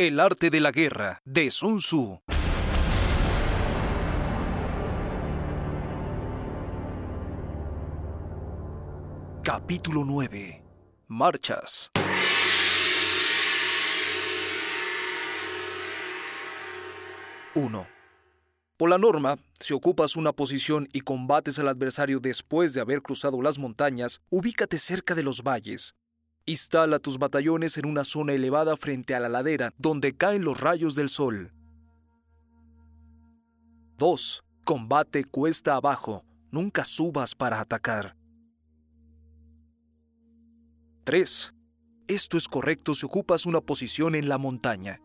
El arte de la guerra de Sun Tzu. Capítulo 9. Marchas. Uno. Por la norma, si ocupas una posición y combates al adversario después de haber cruzado las montañas, ubícate cerca de los valles, Instala tus batallones en una zona elevada frente a la ladera donde caen los rayos del sol. 2. Combate cuesta abajo. Nunca subas para atacar. 3. Esto es correcto si ocupas una posición en la montaña.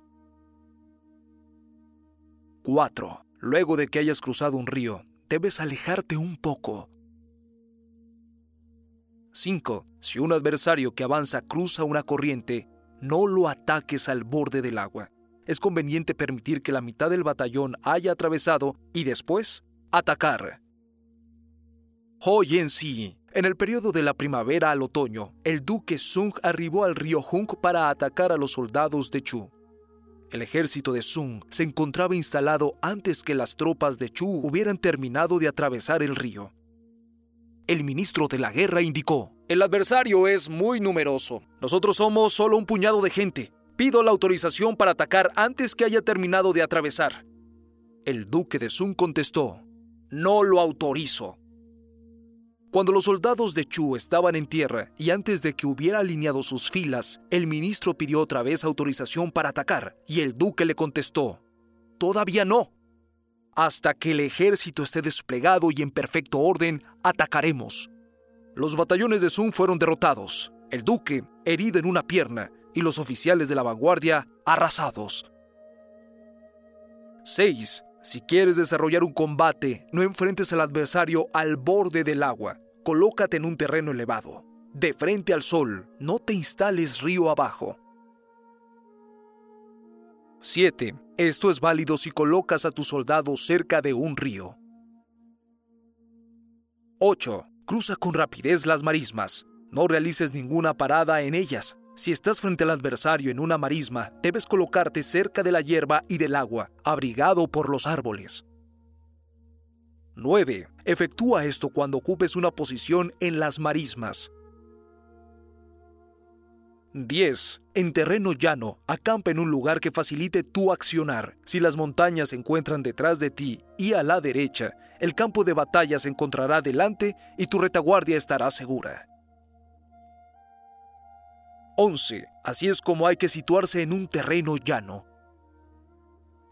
4. Luego de que hayas cruzado un río, debes alejarte un poco 5. Si un adversario que avanza cruza una corriente, no lo ataques al borde del agua. Es conveniente permitir que la mitad del batallón haya atravesado y después atacar. Hoy en sí, en el periodo de la primavera al otoño, el duque Sung arribó al río Hung para atacar a los soldados de Chu. El ejército de Sung se encontraba instalado antes que las tropas de Chu hubieran terminado de atravesar el río el ministro de la guerra indicó, El adversario es muy numeroso. Nosotros somos solo un puñado de gente. Pido la autorización para atacar antes que haya terminado de atravesar. El duque de Sun contestó, No lo autorizo. Cuando los soldados de Chu estaban en tierra y antes de que hubiera alineado sus filas, el ministro pidió otra vez autorización para atacar y el duque le contestó, Todavía no. Hasta que el ejército esté desplegado y en perfecto orden, atacaremos. Los batallones de Sun fueron derrotados, el duque herido en una pierna y los oficiales de la vanguardia arrasados. 6. Si quieres desarrollar un combate, no enfrentes al adversario al borde del agua. Colócate en un terreno elevado, de frente al sol, no te instales río abajo. 7. Esto es válido si colocas a tus soldados cerca de un río. 8. Cruza con rapidez las marismas. No realices ninguna parada en ellas. Si estás frente al adversario en una marisma, debes colocarte cerca de la hierba y del agua, abrigado por los árboles. 9. Efectúa esto cuando ocupes una posición en las marismas. 10. En terreno llano, acampa en un lugar que facilite tu accionar. Si las montañas se encuentran detrás de ti y a la derecha, el campo de batalla se encontrará delante y tu retaguardia estará segura. 11. Así es como hay que situarse en un terreno llano.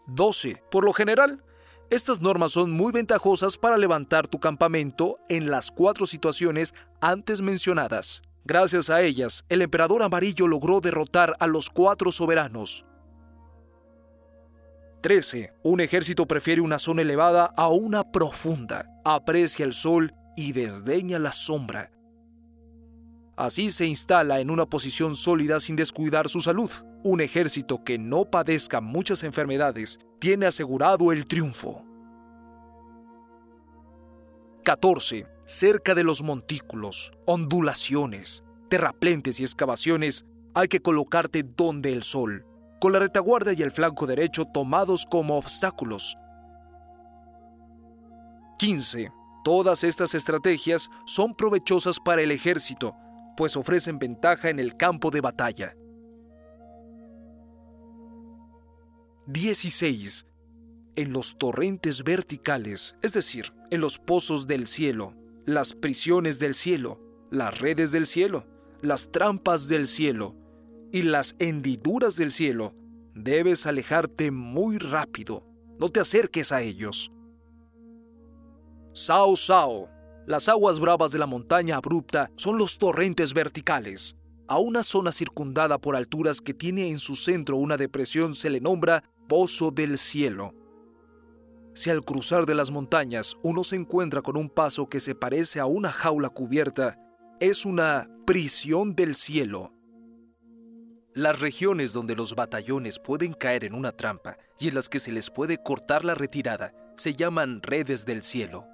12. Por lo general, estas normas son muy ventajosas para levantar tu campamento en las cuatro situaciones antes mencionadas. Gracias a ellas, el emperador amarillo logró derrotar a los cuatro soberanos. 13. Un ejército prefiere una zona elevada a una profunda, aprecia el sol y desdeña la sombra. Así se instala en una posición sólida sin descuidar su salud. Un ejército que no padezca muchas enfermedades tiene asegurado el triunfo. 14 cerca de los montículos, ondulaciones, terraplentes y excavaciones, hay que colocarte donde el sol, con la retaguardia y el flanco derecho tomados como obstáculos. 15. Todas estas estrategias son provechosas para el ejército, pues ofrecen ventaja en el campo de batalla. 16. En los torrentes verticales, es decir, en los pozos del cielo, las prisiones del cielo, las redes del cielo, las trampas del cielo y las hendiduras del cielo, debes alejarte muy rápido. No te acerques a ellos. Sao Sao. Las aguas bravas de la montaña abrupta son los torrentes verticales. A una zona circundada por alturas que tiene en su centro una depresión se le nombra Pozo del Cielo. Si al cruzar de las montañas uno se encuentra con un paso que se parece a una jaula cubierta, es una prisión del cielo. Las regiones donde los batallones pueden caer en una trampa y en las que se les puede cortar la retirada se llaman redes del cielo.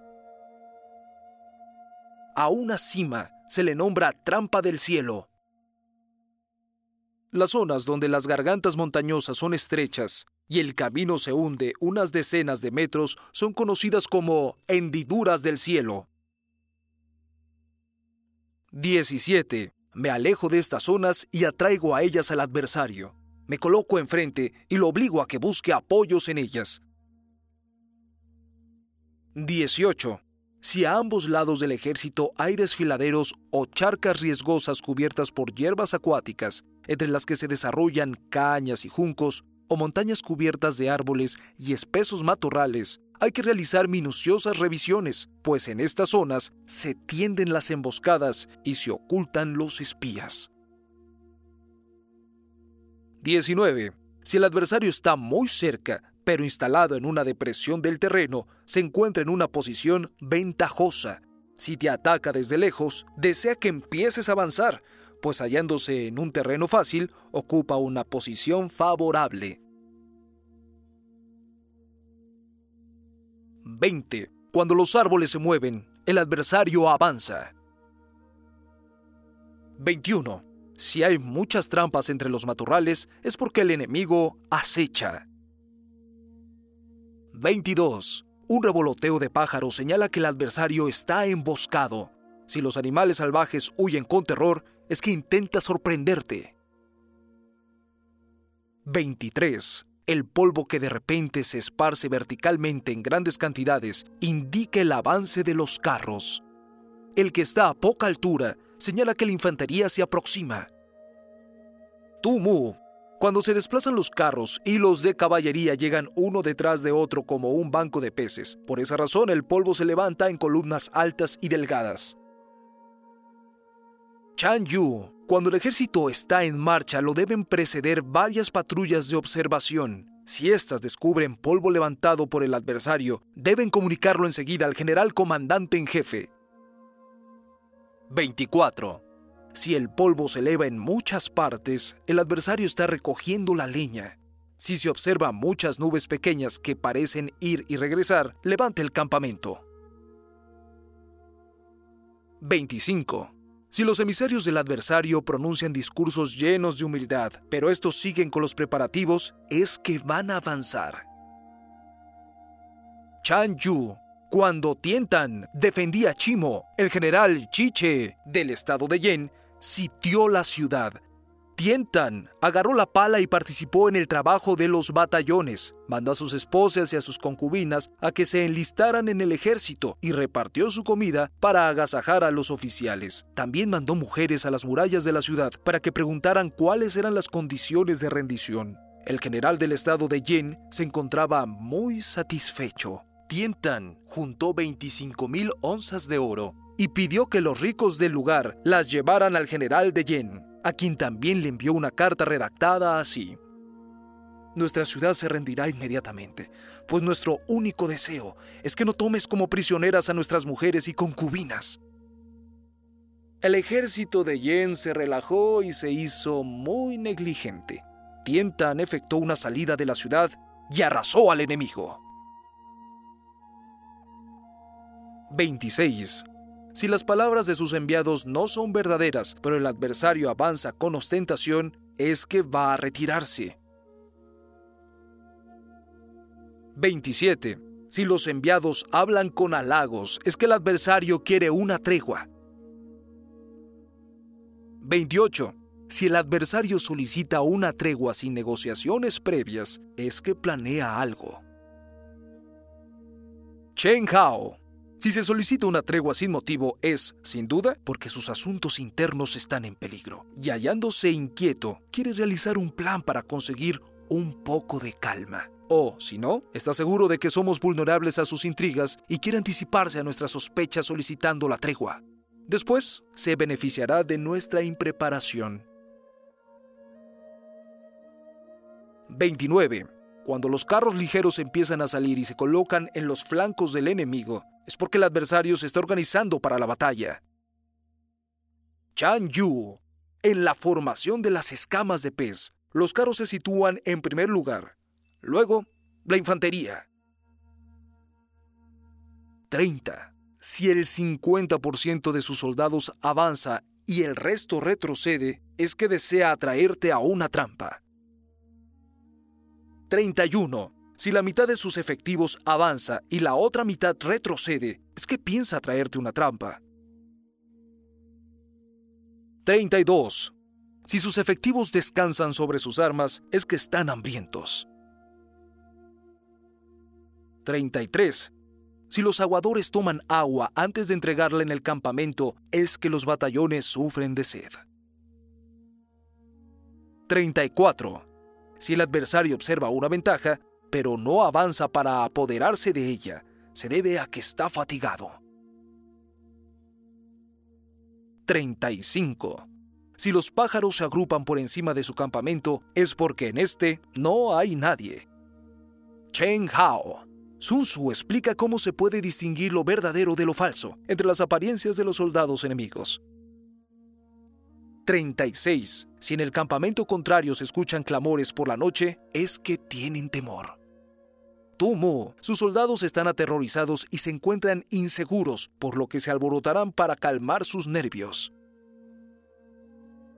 A una cima se le nombra trampa del cielo. Las zonas donde las gargantas montañosas son estrechas y el camino se hunde unas decenas de metros son conocidas como hendiduras del cielo. 17. Me alejo de estas zonas y atraigo a ellas al adversario. Me coloco enfrente y lo obligo a que busque apoyos en ellas. 18. Si a ambos lados del ejército hay desfiladeros o charcas riesgosas cubiertas por hierbas acuáticas, entre las que se desarrollan cañas y juncos, o montañas cubiertas de árboles y espesos matorrales, hay que realizar minuciosas revisiones, pues en estas zonas se tienden las emboscadas y se ocultan los espías. 19. Si el adversario está muy cerca, pero instalado en una depresión del terreno, se encuentra en una posición ventajosa. Si te ataca desde lejos, desea que empieces a avanzar, pues hallándose en un terreno fácil, ocupa una posición favorable. 20. Cuando los árboles se mueven, el adversario avanza. 21. Si hay muchas trampas entre los matorrales, es porque el enemigo acecha. 22. Un revoloteo de pájaros señala que el adversario está emboscado. Si los animales salvajes huyen con terror, es que intenta sorprenderte. 23. El polvo que de repente se esparce verticalmente en grandes cantidades indica el avance de los carros. El que está a poca altura señala que la infantería se aproxima. Tumu. Cuando se desplazan los carros y los de caballería llegan uno detrás de otro como un banco de peces. Por esa razón el polvo se levanta en columnas altas y delgadas. Chan Yu. Cuando el ejército está en marcha, lo deben preceder varias patrullas de observación. Si éstas descubren polvo levantado por el adversario, deben comunicarlo enseguida al general comandante en jefe. 24. Si el polvo se eleva en muchas partes, el adversario está recogiendo la leña. Si se observa muchas nubes pequeñas que parecen ir y regresar, levante el campamento. 25. Si los emisarios del adversario pronuncian discursos llenos de humildad, pero estos siguen con los preparativos, es que van a avanzar. Chan Yu, cuando Tientan defendía Chimo, el general Chiche del estado de Yen sitió la ciudad Tientan agarró la pala y participó en el trabajo de los batallones. Mandó a sus esposas y a sus concubinas a que se enlistaran en el ejército y repartió su comida para agasajar a los oficiales. También mandó mujeres a las murallas de la ciudad para que preguntaran cuáles eran las condiciones de rendición. El general del estado de Yen se encontraba muy satisfecho. Tientan juntó 25 mil onzas de oro y pidió que los ricos del lugar las llevaran al general de Yen a quien también le envió una carta redactada así. Nuestra ciudad se rendirá inmediatamente, pues nuestro único deseo es que no tomes como prisioneras a nuestras mujeres y concubinas. El ejército de Yen se relajó y se hizo muy negligente. Tientan efectuó una salida de la ciudad y arrasó al enemigo. 26. Si las palabras de sus enviados no son verdaderas, pero el adversario avanza con ostentación, es que va a retirarse. 27. Si los enviados hablan con halagos, es que el adversario quiere una tregua. 28. Si el adversario solicita una tregua sin negociaciones previas, es que planea algo. Chen Hao si se solicita una tregua sin motivo es, sin duda, porque sus asuntos internos están en peligro. Y hallándose inquieto, quiere realizar un plan para conseguir un poco de calma. O, si no, está seguro de que somos vulnerables a sus intrigas y quiere anticiparse a nuestras sospechas solicitando la tregua. Después, se beneficiará de nuestra impreparación. 29. Cuando los carros ligeros empiezan a salir y se colocan en los flancos del enemigo, es porque el adversario se está organizando para la batalla. Chan Yu. En la formación de las escamas de pez, los carros se sitúan en primer lugar. Luego, la infantería. 30. Si el 50% de sus soldados avanza y el resto retrocede, es que desea atraerte a una trampa. 31. Si la mitad de sus efectivos avanza y la otra mitad retrocede, es que piensa traerte una trampa. 32. Si sus efectivos descansan sobre sus armas, es que están hambrientos. 33. Si los aguadores toman agua antes de entregarla en el campamento, es que los batallones sufren de sed. 34. Si el adversario observa una ventaja, pero no avanza para apoderarse de ella, se debe a que está fatigado. 35. Si los pájaros se agrupan por encima de su campamento, es porque en este no hay nadie. Chen Hao. Sun Tzu explica cómo se puede distinguir lo verdadero de lo falso entre las apariencias de los soldados enemigos. 36. Si en el campamento contrario se escuchan clamores por la noche, es que tienen temor. Tumo, sus soldados están aterrorizados y se encuentran inseguros, por lo que se alborotarán para calmar sus nervios.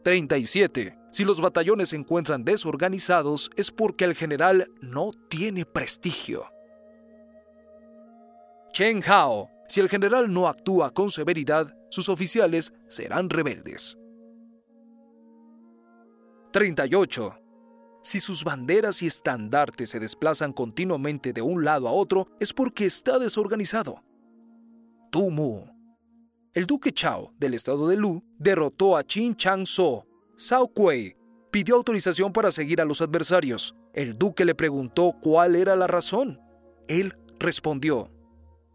37. Si los batallones se encuentran desorganizados es porque el general no tiene prestigio. Chen Hao. Si el general no actúa con severidad, sus oficiales serán rebeldes. 38. Si sus banderas y estandartes se desplazan continuamente de un lado a otro, es porque está desorganizado. Tumu. El duque Chao, del estado de Lu, derrotó a Qin Chang So. Sao Kuei pidió autorización para seguir a los adversarios. El duque le preguntó cuál era la razón. Él respondió,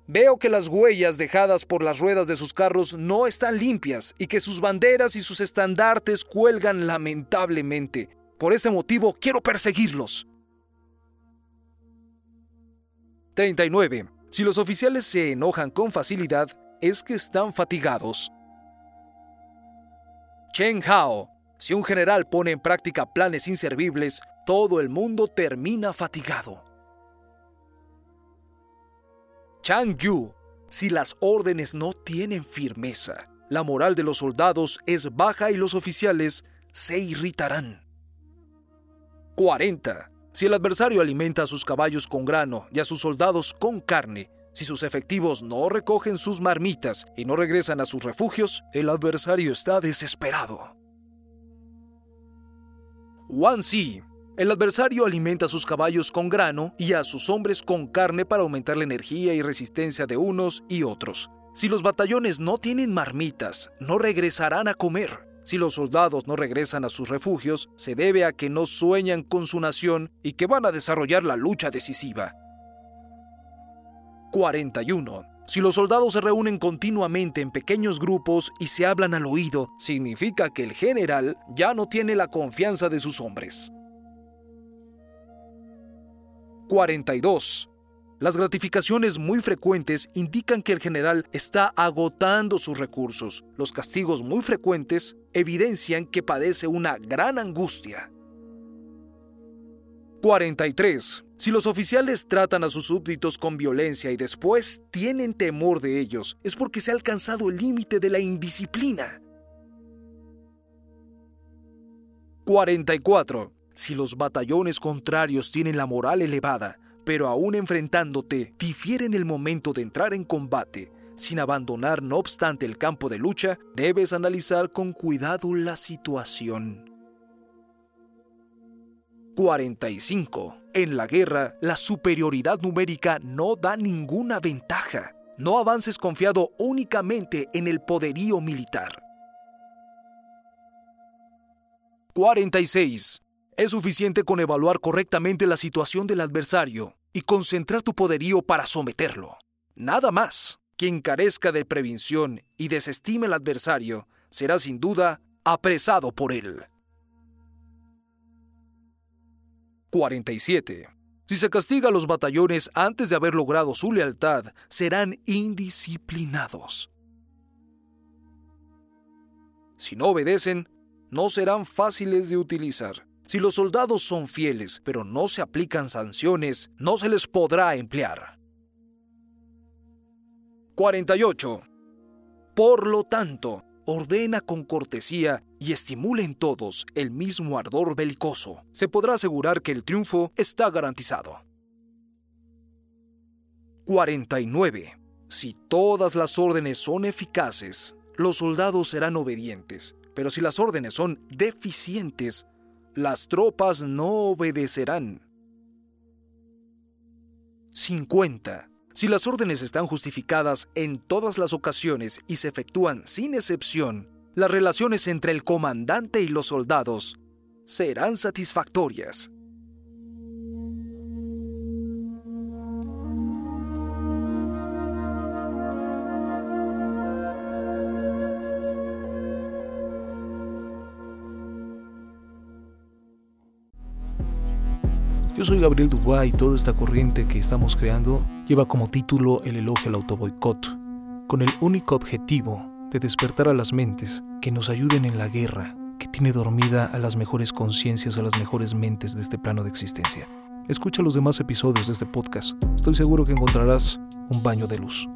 Veo que las huellas dejadas por las ruedas de sus carros no están limpias y que sus banderas y sus estandartes cuelgan lamentablemente. Por este motivo quiero perseguirlos. 39. Si los oficiales se enojan con facilidad, es que están fatigados. Chen Hao. Si un general pone en práctica planes inservibles, todo el mundo termina fatigado. Chang Yu, si las órdenes no tienen firmeza, la moral de los soldados es baja y los oficiales se irritarán. 40. Si el adversario alimenta a sus caballos con grano y a sus soldados con carne, si sus efectivos no recogen sus marmitas y no regresan a sus refugios, el adversario está desesperado. Wan Si, el adversario alimenta a sus caballos con grano y a sus hombres con carne para aumentar la energía y resistencia de unos y otros. Si los batallones no tienen marmitas, no regresarán a comer. Si los soldados no regresan a sus refugios, se debe a que no sueñan con su nación y que van a desarrollar la lucha decisiva. 41. Si los soldados se reúnen continuamente en pequeños grupos y se hablan al oído, significa que el general ya no tiene la confianza de sus hombres. 42. Las gratificaciones muy frecuentes indican que el general está agotando sus recursos. Los castigos muy frecuentes evidencian que padece una gran angustia. 43. Si los oficiales tratan a sus súbditos con violencia y después tienen temor de ellos, es porque se ha alcanzado el límite de la indisciplina. 44. Si los batallones contrarios tienen la moral elevada, pero aún enfrentándote, difieren el momento de entrar en combate, sin abandonar no obstante el campo de lucha, debes analizar con cuidado la situación. 45. En la guerra, la superioridad numérica no da ninguna ventaja. No avances confiado únicamente en el poderío militar. 46. Es suficiente con evaluar correctamente la situación del adversario y concentrar tu poderío para someterlo. Nada más. Quien carezca de prevención y desestime al adversario será sin duda apresado por él. 47. Si se castiga a los batallones antes de haber logrado su lealtad, serán indisciplinados. Si no obedecen, no serán fáciles de utilizar. Si los soldados son fieles, pero no se aplican sanciones, no se les podrá emplear. 48. Por lo tanto, ordena con cortesía y estimule en todos el mismo ardor belicoso, se podrá asegurar que el triunfo está garantizado. 49. Si todas las órdenes son eficaces, los soldados serán obedientes, pero si las órdenes son deficientes, las tropas no obedecerán. 50. Si las órdenes están justificadas en todas las ocasiones y se efectúan sin excepción, las relaciones entre el comandante y los soldados serán satisfactorias. Yo soy Gabriel Dubois y toda esta corriente que estamos creando lleva como título el elogio al autoboicot, con el único objetivo de despertar a las mentes que nos ayuden en la guerra que tiene dormida a las mejores conciencias, a las mejores mentes de este plano de existencia. Escucha los demás episodios de este podcast. Estoy seguro que encontrarás un baño de luz.